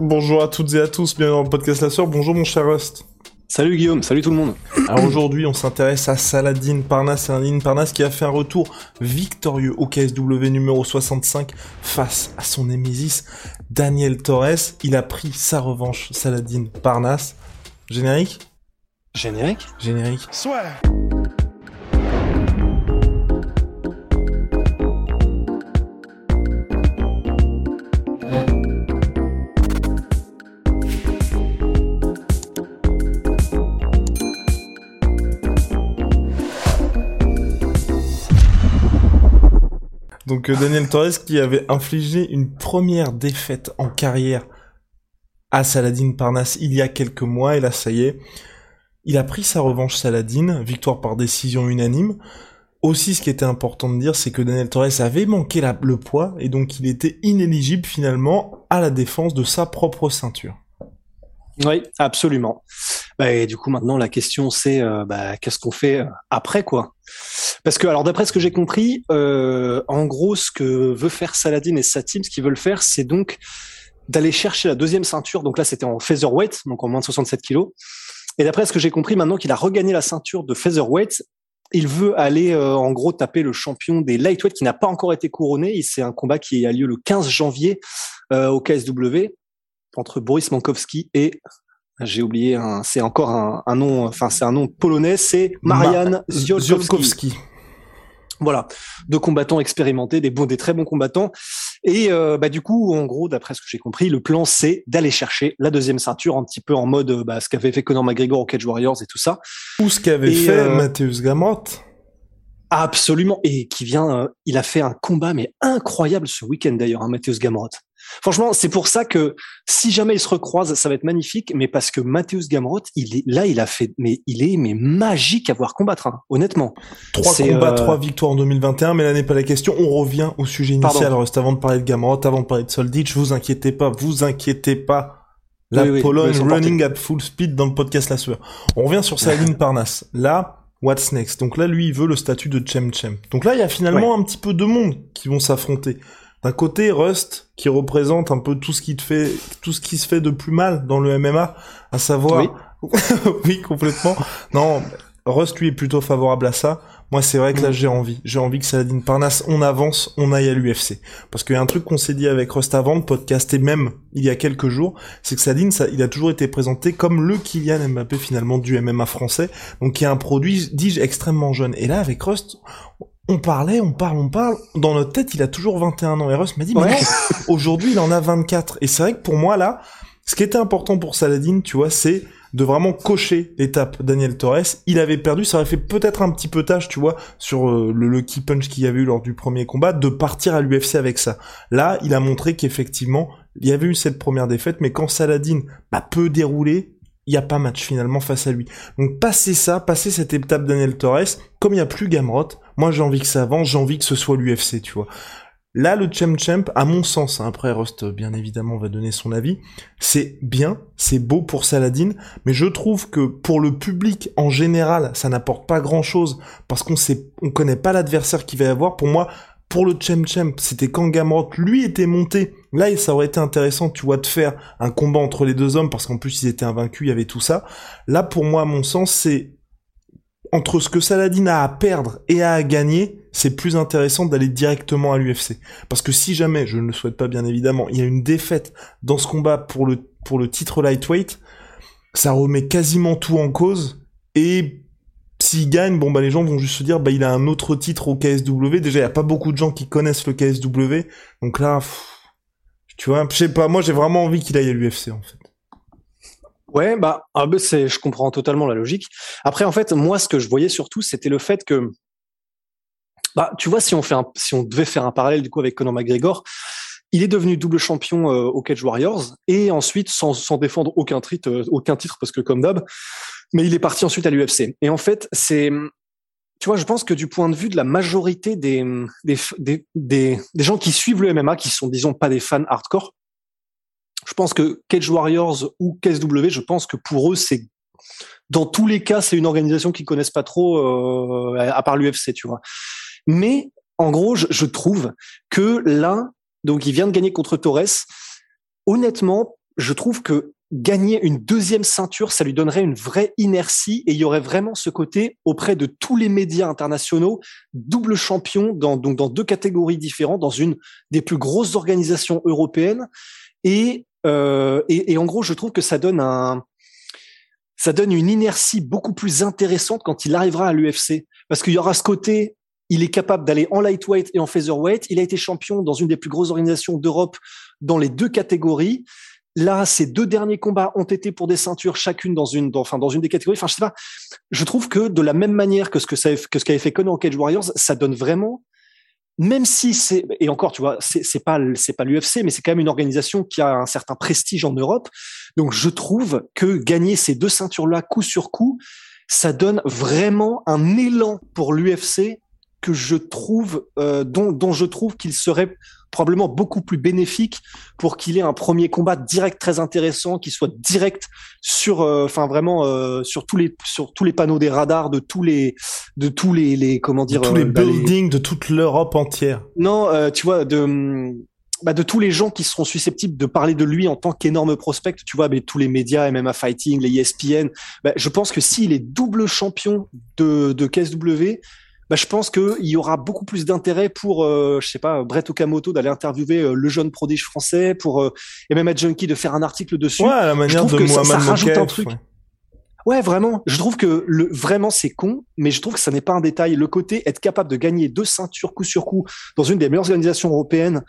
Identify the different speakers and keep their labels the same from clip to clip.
Speaker 1: Bonjour à toutes et à tous, bienvenue dans le podcast La Sœur. Bonjour mon cher Rust.
Speaker 2: Salut Guillaume, salut tout le monde.
Speaker 1: Alors aujourd'hui, on s'intéresse à Saladin Parnas, Saladin Parnas qui a fait un retour victorieux au KSW numéro 65 face à son némésis Daniel Torres. Il a pris sa revanche, Saladin Parnas. Générique?
Speaker 2: Générique?
Speaker 1: Générique.
Speaker 3: Soit.
Speaker 1: Donc euh, Daniel Torres qui avait infligé une première défaite en carrière à Saladin Parnas il y a quelques mois et là ça y est, il a pris sa revanche Saladin, victoire par décision unanime. Aussi ce qui était important de dire c'est que Daniel Torres avait manqué le poids et donc il était inéligible finalement à la défense de sa propre ceinture.
Speaker 2: Oui, absolument. Bah, et du coup, maintenant, la question, c'est euh, bah, qu'est-ce qu'on fait euh, après, quoi? Parce que, alors, d'après ce que j'ai compris, euh, en gros, ce que veut faire Saladin et sa team, ce qu'ils veulent faire, c'est donc d'aller chercher la deuxième ceinture. Donc là, c'était en featherweight, donc en moins de 67 kilos. Et d'après ce que j'ai compris, maintenant qu'il a regagné la ceinture de featherweight, il veut aller, euh, en gros, taper le champion des lightweight qui n'a pas encore été couronné. C'est un combat qui a lieu le 15 janvier euh, au KSW entre Boris Mankowski et j'ai oublié un, c'est encore un, un nom, enfin c'est un nom polonais, c'est Marian
Speaker 1: Ma-
Speaker 2: Ziolkowski. Voilà, deux combattants expérimentés, des bons, des très bons combattants. Et euh, bah du coup, en gros, d'après ce que j'ai compris, le plan c'est d'aller chercher la deuxième ceinture, un petit peu en mode euh, bah, ce qu'avait fait Conor McGregor au Cage Warriors et tout ça.
Speaker 1: Ou ce qu'avait fait
Speaker 2: euh,
Speaker 1: Matthäus Gamrot.
Speaker 2: Absolument. Et qui vient, euh, il a fait un combat mais incroyable ce week-end d'ailleurs, hein, Matthäus Gamrot. Franchement, c'est pour ça que si jamais ils se recroisent, ça va être magnifique. Mais parce que Matthäus Gamrot, il est là, il a fait, mais il est mais magique à voir combattre, hein, honnêtement.
Speaker 1: Trois combats,
Speaker 2: euh,
Speaker 1: trois victoires en 2021, mais là n'est pas la question. On revient au sujet initial,
Speaker 2: Pardon.
Speaker 1: Rust, avant de parler de Gamrot, avant de parler de Soldic. Vous inquiétez pas, vous inquiétez pas. La
Speaker 2: Oui, oui,
Speaker 1: Pologne
Speaker 2: sont
Speaker 1: running at full speed dans le podcast La Sueur. On revient sur Saladin Parnas. Là, what's next? Donc là, lui, il veut le statut de Chem Chem. Donc là, il y a finalement un petit peu de monde qui vont s'affronter. D'un côté, Rust, qui représente un peu tout ce qui te fait, tout ce qui se fait de plus mal dans le MMA, à savoir, oui, complètement. Non, Rust, lui, est plutôt favorable à ça. Moi, c'est vrai que là, j'ai envie. J'ai envie que Saladin Parnas, on avance, on aille à l'UFC. Parce qu'il y a un truc qu'on s'est dit avec Rust avant, le podcast et même il y a quelques jours, c'est que Saladin, ça, il a toujours été présenté comme le Kylian Mbappé finalement du MMA français. Donc, y a un produit, dis-je, extrêmement jeune. Et là, avec Rust, on parlait, on parle, on parle. Dans notre tête, il a toujours 21 ans. Et Rust m'a dit, mais
Speaker 2: Ouais.
Speaker 1: aujourd'hui, il en a 24. Et c'est vrai que pour moi, là, ce qui était important pour Saladin, tu vois, c'est de vraiment cocher l'étape Daniel Torres. Il avait perdu, ça aurait fait peut-être un petit peu tâche, tu vois, sur euh, le lucky punch qu'il y avait eu lors du premier combat, de partir à l'UFC avec ça. Là, il a montré qu'effectivement, il y avait eu cette première défaite, mais quand Saladin bah, peut dérouler, il n'y a pas match finalement face à lui. Donc passer ça, passer cette étape Daniel Torres, comme il n'y a plus Gamrot, moi j'ai envie que ça avance, j'ai envie que ce soit l'UFC, tu vois. Là, le Chem Champ, à mon sens, hein, après Rust, bien évidemment, va donner son avis, c'est bien, c'est beau pour Saladin, mais je trouve que pour le public en général, ça n'apporte pas grand chose, parce qu'on sait, on connaît pas l'adversaire qu'il va y avoir. Pour moi, pour le Chem Champ, c'était quand Gamrot, lui, était monté. Là, ça aurait été intéressant, tu vois, de faire un combat entre les deux hommes, parce qu'en plus, ils étaient invaincus, il y avait tout ça. Là, pour moi, à mon sens, c'est entre ce que Saladin a à perdre et à gagner, c'est plus intéressant d'aller directement à l'UFC. Parce que si jamais, je ne le souhaite pas bien évidemment, il y a une défaite dans ce combat pour le, pour le titre lightweight, ça remet quasiment tout en cause. Et s'il gagne, bon bah les gens vont juste se dire, bah il a un autre titre au KSW. Déjà, il y a pas beaucoup de gens qui connaissent le KSW. Donc là, tu vois, je sais pas, moi j'ai vraiment envie qu'il aille à l'UFC en fait.
Speaker 2: Ouais, bah, ah, bah, je comprends totalement la logique. Après, en fait, moi, ce que je voyais surtout, c'était le fait que, bah, tu vois, si on fait si on devait faire un parallèle du coup avec Conor McGregor, il est devenu double champion au Cage Warriors et ensuite sans, sans défendre aucun titre, aucun titre parce que comme d'hab, mais il est parti ensuite à l'UFC. Et en fait, c'est tu vois, je pense que du point de vue de la majorité des, des, des, des, gens qui suivent le MMA, qui sont, disons, pas des fans hardcore, je pense que Cage Warriors ou KSW, je pense que pour eux, c'est dans tous les cas, c'est une organisation qu'ils connaissent pas trop, euh, à part l'UFC, tu vois. Mais en gros, je, je trouve que là, donc il vient de gagner contre Torres. Honnêtement, je trouve que gagner une deuxième ceinture, ça lui donnerait une vraie inertie et il y aurait vraiment ce côté auprès de tous les médias internationaux, double champion dans, donc dans deux catégories différentes, dans une des plus grosses organisations européennes. Et, euh, et, et, en gros, je trouve que ça donne un, ça donne une inertie beaucoup plus intéressante quand il arrivera à l'UFC. Parce qu'il y aura ce côté, il est capable d'aller en lightweight et en featherweight. Il a été champion dans une des plus grosses organisations d'Europe dans les deux catégories. Là, ces deux derniers combats ont été pour des ceintures chacune dans une, enfin dans une des catégories. Enfin, je sais pas. Je trouve que de la même manière que ce que ça, que ce qu'avait fait Conor Cage Warriors, ça donne vraiment, même si c'est et encore, tu vois, c'est, c'est pas c'est pas l'UFC, mais c'est quand même une organisation qui a un certain prestige en Europe. Donc, je trouve que gagner ces deux ceintures là coup sur coup, ça donne vraiment un élan pour l'UFC que je trouve, euh, dont, dont je trouve qu'il serait probablement beaucoup plus bénéfique pour qu'il ait un premier combat direct très intéressant, qui soit direct sur, euh, enfin vraiment euh, sur tous les sur tous les panneaux des radars de tous les de tous les, les comment dire
Speaker 1: de tous les bah, buildings de toute l'Europe entière.
Speaker 2: Non, tu vois de bah, de tous les gens qui seront susceptibles de parler de lui en tant qu'énorme prospect, tu vois, mais tous les médias, MMA Fighting, les ESPN, bah, je pense que s'il est double champion de, de KSW, bah, je pense qu'il y aura beaucoup plus d'intérêt pour, euh, je sais pas, Brett Okamoto d'aller interviewer euh, le jeune prodige français, pour euh, et même à Junkie de faire un article dessus.
Speaker 1: Ouais, à la manière de Mohamed ça, rajoute un truc.
Speaker 2: Ouais. vraiment. Je trouve que le, vraiment c'est con, mais je trouve que ça n'est pas un détail. Le côté être capable de gagner deux ceintures coup sur coup dans une des meilleures organisations européennes,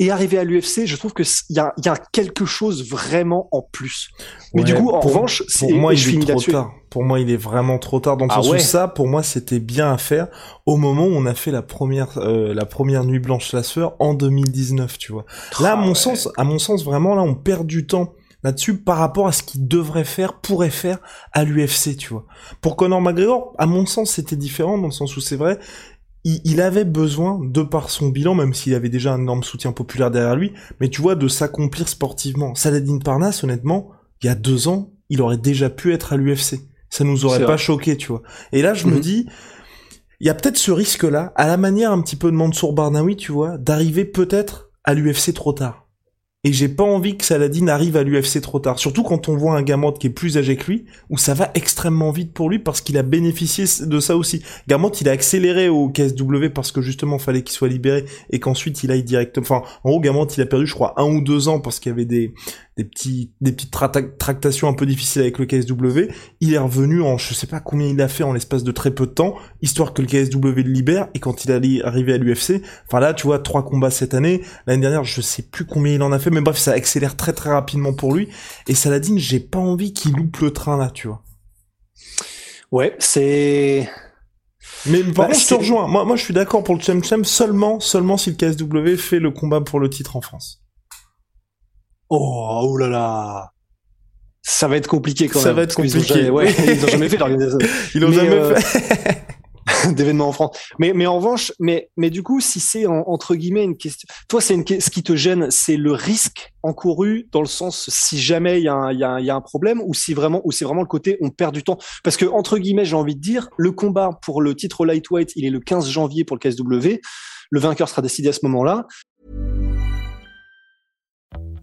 Speaker 2: et arriver à l'UFC, je trouve que il y a, y a, quelque chose vraiment en plus. Mais du coup, en revanche,
Speaker 1: pour moi, il est trop tard. Pour moi, il est vraiment trop tard dans le ah sens où ça, pour moi, c'était bien à faire au moment où on a fait la première, euh, la première nuit blanche la sueur en 2019, tu vois. là, à mon sens, à mon sens, vraiment, là, on perd du temps là-dessus par rapport à ce qu'il devrait faire, pourrait faire à l'UFC, tu vois. Pour Conor McGregor, à mon sens, c'était différent dans le sens où c'est vrai, il, avait besoin, de par son bilan, même s'il avait déjà un énorme soutien populaire derrière lui, mais tu vois, de s'accomplir sportivement. Saladin Parnas, honnêtement, il y a deux ans, il aurait déjà pu être à l'UFC. Ça nous aurait pas choqué, tu vois. Et là, je me mhm. dis, il y a peut-être ce risque-là, à la manière un petit peu de Mansour Barnaoui, tu vois, d'arriver peut-être à l'UFC trop tard. Et j'ai pas envie que Saladin arrive à l'UFC trop tard. Surtout quand on voit un Gamot qui est plus âgé que lui, où ça va extrêmement vite pour lui parce qu'il a bénéficié de ça aussi. Gamot, il a accéléré au KSW parce que justement, fallait qu'il soit libéré et qu'ensuite il aille directement. Enfin, en gros, Gamot, il a perdu, je crois, un ou deux ans parce qu'il y avait des, des petits des petites tractations un peu difficiles avec le KSW. Il est revenu en je sais pas combien il a fait en l'espace de très peu de temps, histoire que le KSW le libère. Et quand il allait arriver à l'UFC, enfin là tu vois trois combats cette année. L'année dernière je sais plus combien il en a fait, mais bref ça accélère très très rapidement pour lui. Et Saladin j'ai pas envie qu'il loupe le train là, tu vois.
Speaker 2: Ouais c'est
Speaker 1: mais par bah, contre, je te rejoins. Moi, moi, je suis d'accord pour le Chem Chem seulement, seulement si le KSW fait le combat pour le titre en France.
Speaker 2: Oh, oh là là. Ça va être compliqué quand
Speaker 1: même.
Speaker 2: Ça
Speaker 1: va être compliqué.
Speaker 2: Ils ouais, ils ont jamais fait l'organisation.
Speaker 1: Ils l'ont jamais euh, fait.
Speaker 2: d'événements en France. Mais, mais en revanche, mais, mais du coup, si c'est entre guillemets une question, toi, c'est une, ce qui te gêne, c'est le risque encouru dans le sens si jamais il y, a un, y, a, y a un problème ou si vraiment, ou c'est vraiment le côté on perd du temps? Parce que entre guillemets, j'ai envie de dire, le combat pour le titre lightweight, il est le 15 janvier pour le KSW. Le vainqueur sera décidé à ce moment-là.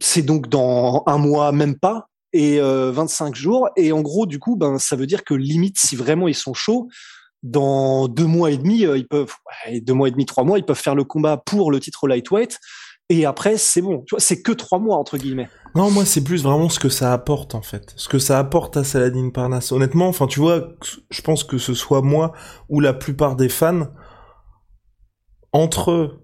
Speaker 2: c'est donc dans un mois, même pas, et 25 euh, jours. Et en gros, du coup, ben, ça veut dire que limite, si vraiment ils sont chauds, dans deux mois et demi, ils peuvent, deux mois et demi, trois mois, ils peuvent faire le combat pour le titre lightweight. Et après, c'est bon. Tu vois, c'est que trois mois entre guillemets.
Speaker 1: Non, moi, c'est plus vraiment ce que ça apporte en fait, ce que ça apporte à Saladin Parnasse. Honnêtement, enfin, tu vois, je pense que ce soit moi ou la plupart des fans entre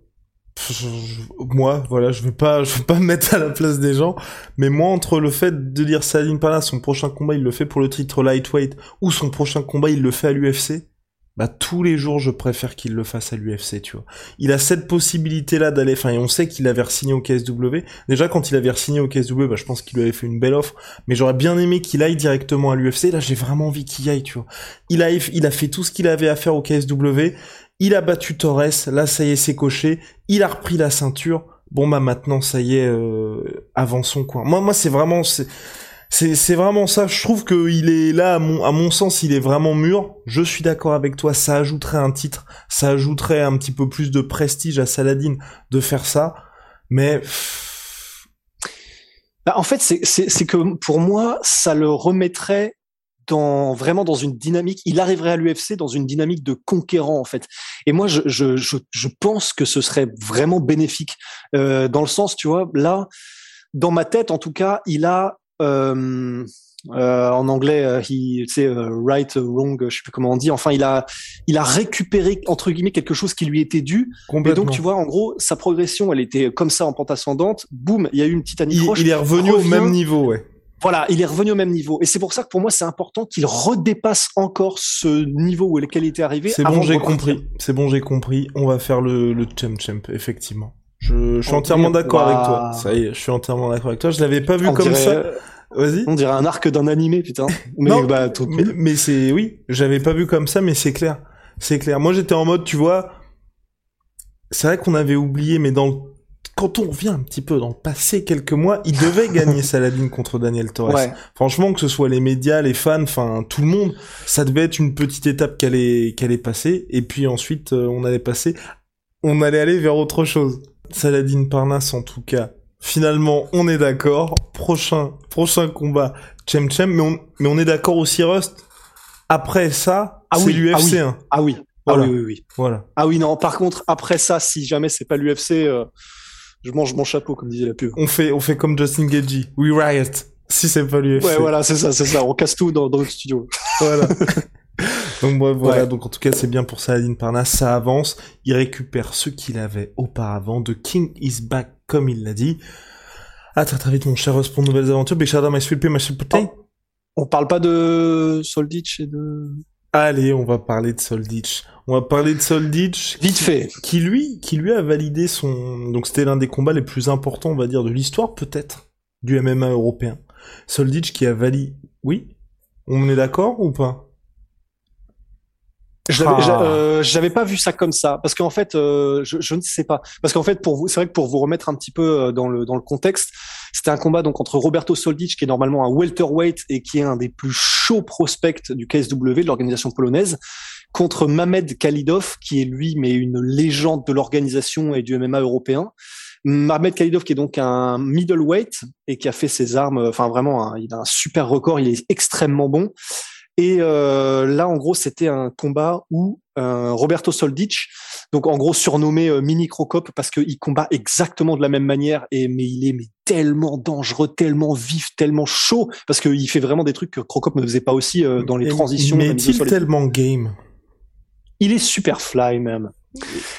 Speaker 1: moi, voilà, je vais pas, je vais pas me mettre à la place des gens, mais moi, entre le fait de dire Saladin Parnasse, son prochain combat, il le fait pour le titre lightweight, ou son prochain combat, il le fait à l'UFC, bah tous les jours je préfère qu'il le fasse à l'UFC, tu vois. Il a cette possibilité là d'aller, enfin et on sait qu'il avait signé au KSW. Déjà quand il avait signé au KSW, bah je pense qu'il lui avait fait une belle offre, mais j'aurais bien aimé qu'il aille directement à l'UFC. Là j'ai vraiment envie qu'il y aille, tu vois. Il a il a fait tout ce qu'il avait à faire au KSW. Il a battu Torres, là ça y est c'est coché. Il a repris la ceinture. Bon bah maintenant ça y est, euh, avançons quoi. Moi moi c'est vraiment c'est vraiment ça. Je trouve qu'il est là, à mon, à mon sens, il est vraiment mûr. Je suis d'accord avec toi. Ça ajouterait un titre, ça ajouterait un petit peu plus de prestige à Saladin de faire ça. Mais
Speaker 2: bah, en fait, c'est que pour moi, ça le remettrait dans vraiment dans une dynamique. Il arriverait à l'UFC dans une dynamique de conquérant en fait. Et moi, je, je, je, je pense que ce serait vraiment bénéfique euh, dans le sens, tu vois, là, dans ma tête, en tout cas, il a euh, euh, en anglais, euh, tu sais, right, wrong, je sais plus comment on dit. Enfin, il a, il a récupéré entre guillemets quelque chose qui lui était dû. Et donc, tu vois, en gros, sa progression, elle était comme ça en pente ascendante. Boum, il y a eu une petite anicroche.
Speaker 1: Il, il est revenu au même niveau, ouais.
Speaker 2: Voilà, il est revenu au même niveau. Et c'est pour ça que pour moi, c'est important qu'il redépasse encore ce niveau où lequel il était arrivé.
Speaker 1: C'est bon, j'ai compris. C'est bon, j'ai compris. On va faire le, le champ champ, effectivement. Je, je suis entièrement d'accord avec toi. Ça y est, je suis entièrement d'accord avec toi. Je l'avais pas vu comme ça. Vas-y.
Speaker 2: On dirait un arc d'un animé, putain.
Speaker 1: Mais, bah, mais, mais c'est, oui, j'avais pas vu comme ça, mais c'est clair. C'est clair. Moi, j'étais en mode, tu vois, c'est vrai qu'on avait oublié, mais dans quand on revient un petit peu dans le passé quelques mois, il devait gagner Saladin contre Daniel Torres. Franchement, que ce soit les médias, les fans, enfin tout le monde, ça devait être une petite étape qu'elle est qu'elle est passée. Et puis ensuite, euh, on allait passer, on allait aller vers autre chose. Saladin Parnasse, en tout cas, finalement, on est d'accord. Prochain, prochain combat, Chem Chem, mais on, mais on est d'accord aussi, Rust. Après ça, ah c'est oui, l'UFC
Speaker 2: ah oui. Ah oui. Ah oui, oui, oui.
Speaker 1: Voilà.
Speaker 2: Ah oui, non. Par contre, après ça, si jamais c'est pas l'UFC, euh, je mange mon chapeau, comme disait la pub.
Speaker 1: On fait, on fait comme Justin Gagey. We riot. Si c'est pas l'UFC.
Speaker 2: Ouais, voilà, c'est ça, c'est ça. On casse tout dans, dans le studio.
Speaker 1: Voilà. donc voilà, donc en tout cas c'est bien pour Saladin Parnas, ça avance, il récupère ce qu'il avait auparavant, The King is back comme il l'a dit. À très très vite mon cher pour de nouvelles aventures, my sweet my sweet
Speaker 2: On parle pas de Solditch et de...
Speaker 1: Allez, on va parler de Solditch. On va parler de Solditch.
Speaker 2: Vite fait.
Speaker 1: Qui lui, qui lui a validé son, donc c'était l'un des combats les plus importants, on va dire, de l'histoire peut-être, du MMA européen. Solditch qui a validé, oui? On est d'accord ou pas?
Speaker 2: Ah. Euh, j'avais pas vu ça comme ça parce qu'en fait euh, je, je, ne sais pas parce qu'en fait pour vous c'est vrai que pour vous remettre un petit peu euh, dans le dans le contexte c'était un combat donc entre Roberto Soldic qui est normalement un welterweight et qui est un des plus chauds prospects du KSW de l'organisation polonaise contre Mamed Khalidov qui est lui mais une légende de l'organisation et du MMA européen. Mamed Khalidov qui est donc un middleweight et qui a fait ses armes enfin vraiment il a un super record il est extrêmement bon et euh, là, en gros, c'était un combat où euh, Roberto Soldic, donc en gros surnommé euh, Mini Crocop parce qu'il combat exactement de la même manière, et mais il est mais tellement dangereux, tellement vif, tellement chaud, parce qu'il fait vraiment des trucs que Crocop ne faisait pas aussi euh, dans les transitions.
Speaker 1: Mais est-il tellement game?
Speaker 2: Il est super fly même.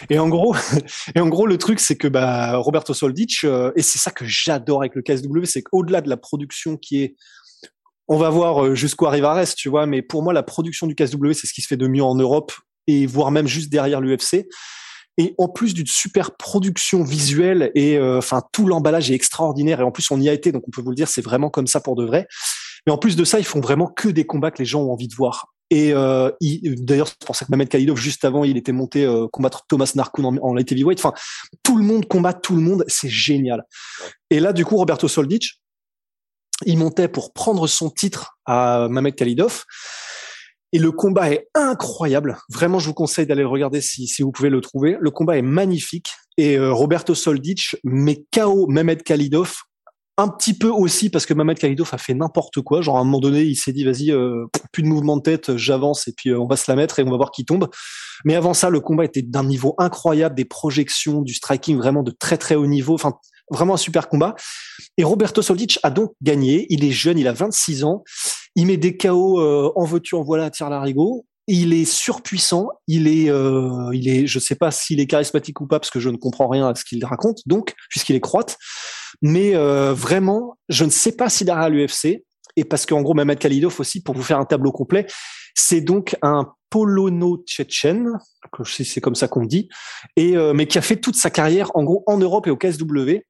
Speaker 2: Et en gros, et en gros, le truc, c'est que bah, Roberto Soldic, et c'est ça que j'adore avec le KSW, c'est qu'au-delà de la production qui est on va voir euh, jusqu'où arrive Arès, tu vois, mais pour moi, la production du KSW, c'est ce qui se fait de mieux en Europe et voire même juste derrière l'UFC. Et en plus d'une super production visuelle et euh, enfin tout l'emballage est extraordinaire et en plus on y a été donc on peut vous le dire c'est vraiment comme ça pour de vrai. Mais en plus de ça ils font vraiment que des combats que les gens ont envie de voir. Et euh, d'ailleurs c'est pour ça que Mamed Khalidov juste avant il était monté combattre Thomas Narkoun en, en light heavyweight. Enfin tout le monde combat tout le monde c'est génial. Et là du coup Roberto Soldic il montait pour prendre son titre à Mamed Khalidov. Et le combat est incroyable. Vraiment, je vous conseille d'aller le regarder si, vous pouvez le trouver. Le combat est magnifique. Et euh, Roberto Soldic met KO Mehmet Khalidov un petit peu aussi parce que Mamed Khalidov a fait n'importe quoi. Genre à un moment donné, il s'est dit vas-y, euh, plus de mouvement de tête, j'avance et puis euh, on va se la mettre et on va voir qui tombe. Mais avant ça, le combat était d'un niveau incroyable, des projections, du striking vraiment de très très haut niveau. Enfin, vraiment un super combat. Et Roberto Soldic a donc gagné. Il est jeune, il a 26 ans. Il met des KO euh, en voiture, en voilà, tire larigot. Il est surpuissant. Il est, euh, il est, je sais pas s'il est charismatique ou pas parce que je ne comprends rien à ce qu'il raconte. Donc, puisqu'il est croate, mais euh, vraiment, je ne sais pas s'il ira à l'UFC. Et parce qu'en gros, Mehmet Khalidov aussi, pour vous faire un tableau complet, c'est donc un polono-tchétchène, c'est comme ça qu'on dit, et euh, mais qui a fait toute sa carrière en gros en Europe et au KSW.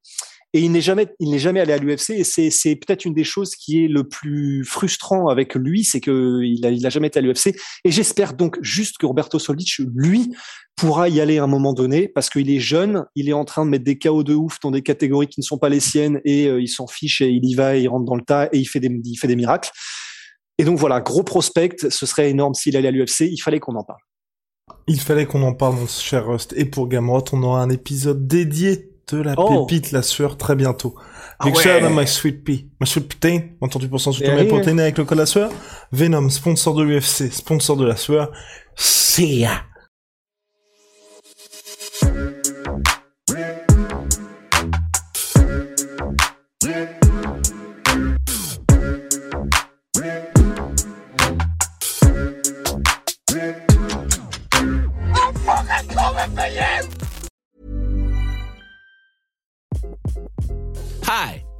Speaker 2: Et il n'est jamais, il n'est jamais allé à l'UFC. Et c'est, c'est peut-être une des choses qui est le plus frustrant avec lui, c'est que il a, il a jamais été à l'UFC. Et j'espère donc juste que Roberto Soldic, lui, pourra y aller à un moment donné parce qu'il est jeune, il est en train de mettre des chaos de ouf dans des catégories qui ne sont pas les siennes et euh, il s'en fiche et il y va, il rentre dans le tas et il fait des, il fait des miracles. Et donc voilà, gros prospect, ce serait énorme s'il allait à l'UFC, il fallait qu'on en parle.
Speaker 1: Il fallait qu'on en parle, mon cher Rust. Et pour Gamrot, on aura un épisode dédié de la
Speaker 2: Oh.
Speaker 1: pépite, la sueur, très bientôt.
Speaker 2: Ah
Speaker 1: Big
Speaker 2: ouais.
Speaker 1: out à my sweet pea. My sweet protein, 28% sur tous
Speaker 2: Eh
Speaker 1: mes
Speaker 2: oui.
Speaker 1: protéines avec le code la sueur. Venom, sponsor de l'UFC, sponsor de la sueur. See ya.